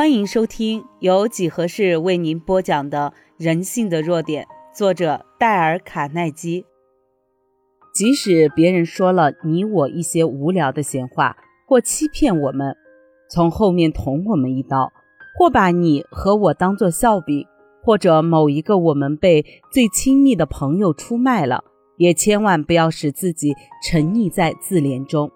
欢迎收听由几何式为您播讲的《人性的弱点》，作者戴尔·卡耐基。即使别人说了你我一些无聊的闲话，或欺骗我们，从后面捅我们一刀，或把你和我当作笑柄，或者某一个我们被最亲密的朋友出卖了，也千万不要使自己沉溺在自怜中，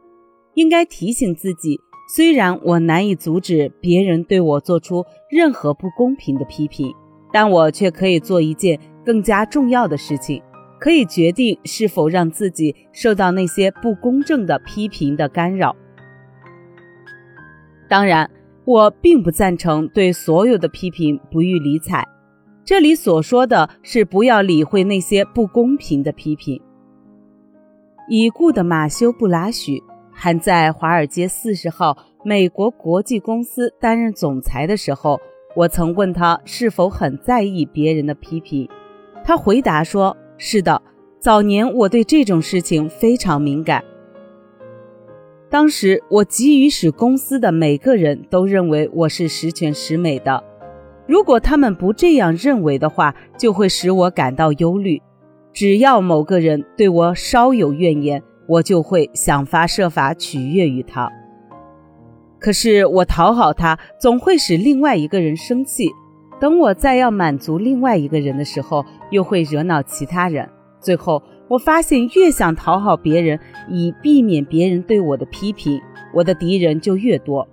应该提醒自己。虽然我难以阻止别人对我做出任何不公平的批评，但我却可以做一件更加重要的事情，可以决定是否让自己受到那些不公正的批评的干扰。当然，我并不赞成对所有的批评不予理睬。这里所说的是不要理会那些不公平的批评。已故的马修·布拉许。还在华尔街四十号美国国际公司担任总裁的时候，我曾问他是否很在意别人的批评。他回答说：“是的，早年我对这种事情非常敏感。当时我急于使公司的每个人都认为我是十全十美的。如果他们不这样认为的话，就会使我感到忧虑。只要某个人对我稍有怨言，我就会想方设法取悦于他，可是我讨好他总会使另外一个人生气。等我再要满足另外一个人的时候，又会惹恼其他人。最后，我发现越想讨好别人，以避免别人对我的批评，我的敌人就越多。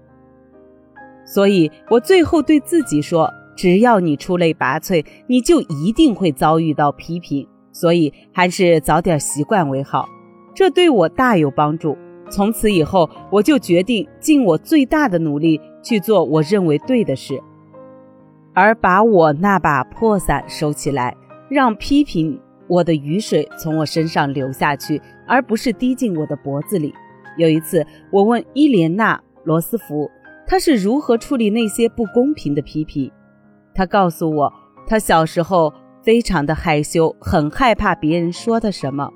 所以我最后对自己说：只要你出类拔萃，你就一定会遭遇到批评。所以还是早点习惯为好。这对我大有帮助。从此以后，我就决定尽我最大的努力去做我认为对的事，而把我那把破伞收起来，让批评我的雨水从我身上流下去，而不是滴进我的脖子里。有一次，我问伊莲娜·罗斯福，他是如何处理那些不公平的批评。他告诉我，他小时候非常的害羞，很害怕别人说他什么。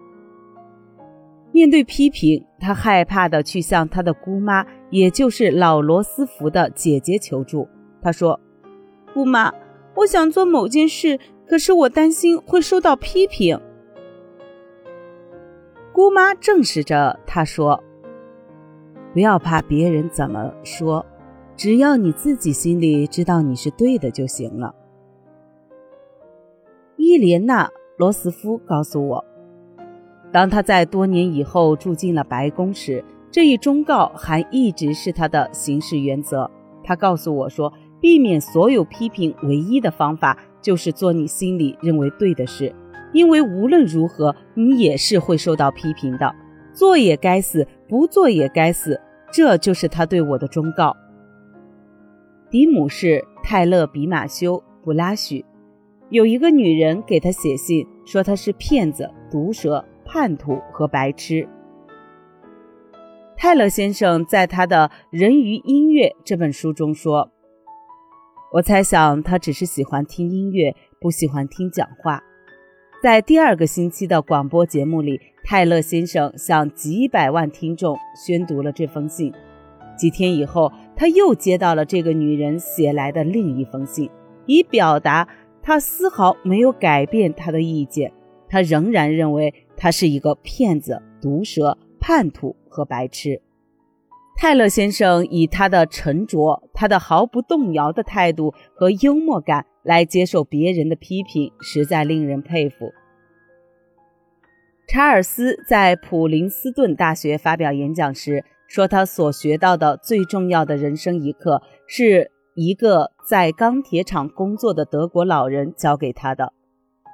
面对批评，他害怕的去向他的姑妈，也就是老罗斯福的姐姐求助。他说：“姑妈，我想做某件事，可是我担心会受到批评。”姑妈证实着他说：“不要怕别人怎么说，只要你自己心里知道你是对的就行了。”伊莲娜·罗斯福告诉我。当他在多年以后住进了白宫时，这一忠告还一直是他的行事原则。他告诉我说：“避免所有批评，唯一的方法就是做你心里认为对的事，因为无论如何，你也是会受到批评的。做也该死，不做也该死。”这就是他对我的忠告。迪姆是·泰勒比马修·布拉许，有一个女人给他写信，说他是骗子、毒舌。叛徒和白痴。泰勒先生在他的《人鱼音乐》这本书中说：“我猜想他只是喜欢听音乐，不喜欢听讲话。”在第二个星期的广播节目里，泰勒先生向几百万听众宣读了这封信。几天以后，他又接到了这个女人写来的另一封信，以表达他丝毫没有改变他的意见，他仍然认为。他是一个骗子、毒舌、叛徒和白痴。泰勒先生以他的沉着、他的毫不动摇的态度和幽默感来接受别人的批评，实在令人佩服。查尔斯在普林斯顿大学发表演讲时说：“他所学到的最重要的人生一课，是一个在钢铁厂工作的德国老人教给他的。”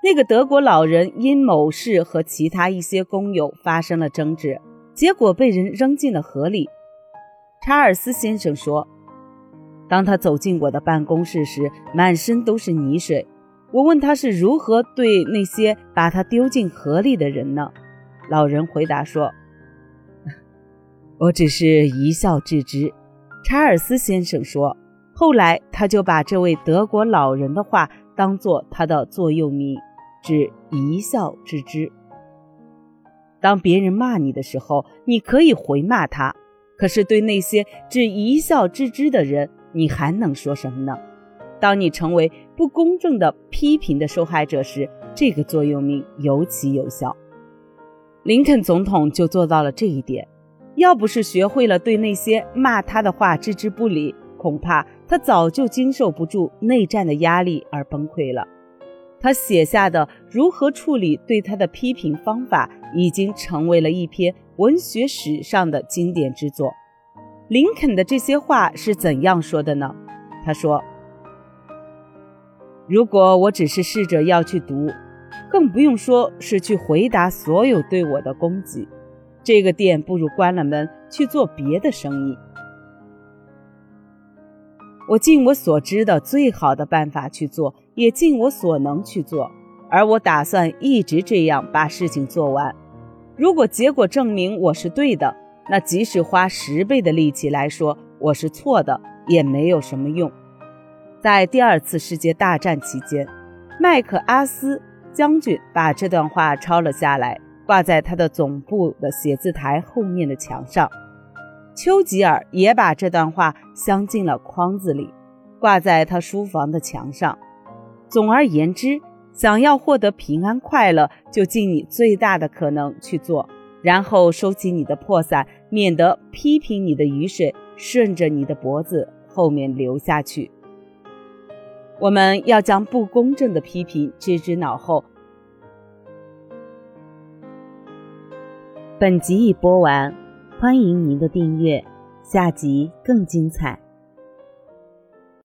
那个德国老人因某事和其他一些工友发生了争执，结果被人扔进了河里。查尔斯先生说：“当他走进我的办公室时，满身都是泥水。我问他是如何对那些把他丢进河里的人呢？”老人回答说：“ 我只是一笑置之。”查尔斯先生说：“后来他就把这位德国老人的话当做他的座右铭。”只一笑置之。当别人骂你的时候，你可以回骂他；可是对那些只一笑置之的人，你还能说什么呢？当你成为不公正的批评的受害者时，这个座右铭尤其有效。林肯总统就做到了这一点。要不是学会了对那些骂他的话置之不理，恐怕他早就经受不住内战的压力而崩溃了。他写下的如何处理对他的批评方法，已经成为了一篇文学史上的经典之作。林肯的这些话是怎样说的呢？他说：“如果我只是试着要去读，更不用说是去回答所有对我的攻击。”这个店不如关了门去做别的生意。我尽我所知的最好的办法去做，也尽我所能去做，而我打算一直这样把事情做完。如果结果证明我是对的，那即使花十倍的力气来说我是错的，也没有什么用。在第二次世界大战期间，麦克阿斯将军把这段话抄了下来。挂在他的总部的写字台后面的墙上，丘吉尔也把这段话镶进了框子里，挂在他书房的墙上。总而言之，想要获得平安快乐，就尽你最大的可能去做，然后收起你的破伞，免得批评你的雨水顺着你的脖子后面流下去。我们要将不公正的批评置之脑后。本集已播完，欢迎您的订阅，下集更精彩。